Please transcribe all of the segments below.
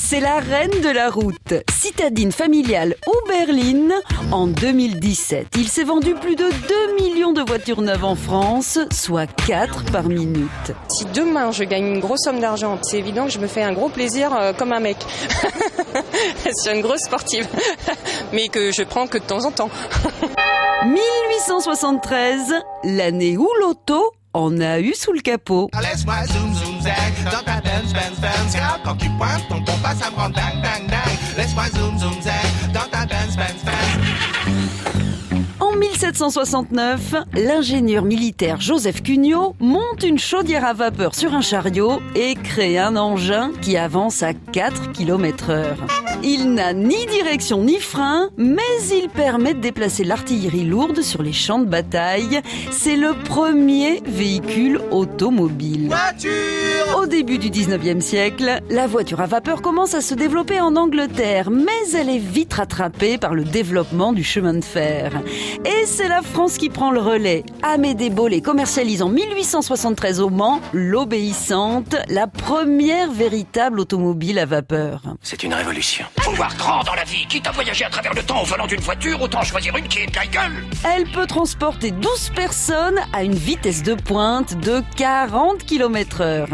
C'est la reine de la route, citadine familiale ou berline. En 2017, il s'est vendu plus de 2 millions de voitures neuves en France, soit 4 par minute. Si demain je gagne une grosse somme d'argent, c'est évident que je me fais un gros plaisir euh, comme un mec. Sur une grosse sportive. Mais que je prends que de temps en temps. 1873, l'année où l'auto en a eu sous le capot. Laisse-moi zoom zoom zag dans ta Benz Benz Benz Car quand tu pointes ton compas ça me rend dang dang dang Laisse-moi zoom zoom zag dans 1769, l'ingénieur militaire Joseph Cugnot monte une chaudière à vapeur sur un chariot et crée un engin qui avance à 4 km heure. Il n'a ni direction ni frein, mais il permet de déplacer l'artillerie lourde sur les champs de bataille. C'est le premier véhicule automobile. Voiture Au début du 19e siècle, la voiture à vapeur commence à se développer en Angleterre, mais elle est vite rattrapée par le développement du chemin de fer. Et c'est la France qui prend le relais. Amédée Bollé commercialise en 1873 au Mans l'obéissante, la première véritable automobile à vapeur. C'est une révolution. Faut voir grand dans la vie. Quitte à voyager à travers le temps au volant d'une voiture, autant choisir une qui est de la gueule. Elle peut transporter 12 personnes à une vitesse de pointe de 40 km heure.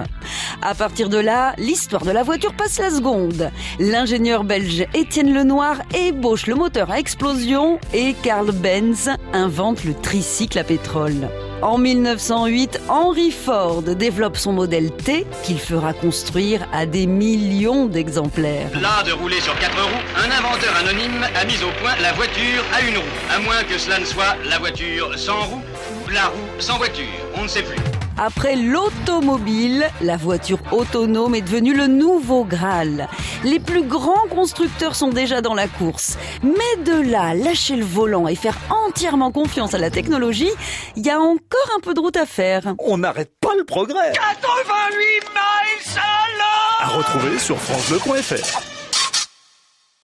À partir de là, l'histoire de la voiture passe la seconde. L'ingénieur belge Étienne Lenoir ébauche le moteur à explosion et Karl Benz invente le tricycle à pétrole. En 1908, Henry Ford développe son modèle T qu'il fera construire à des millions d'exemplaires. Là de rouler sur quatre roues, un inventeur anonyme a mis au point la voiture à une roue. À moins que cela ne soit la voiture sans roue ou la roue sans voiture. On ne sait plus. Après l'automobile, la voiture autonome est devenue le nouveau Graal. Les plus grands constructeurs sont déjà dans la course. Mais de là, lâcher le volant et faire entièrement confiance à la technologie, il y a encore un peu de route à faire. On n'arrête pas le progrès. 88 miles à l'heure À retrouver sur francebleu.fr.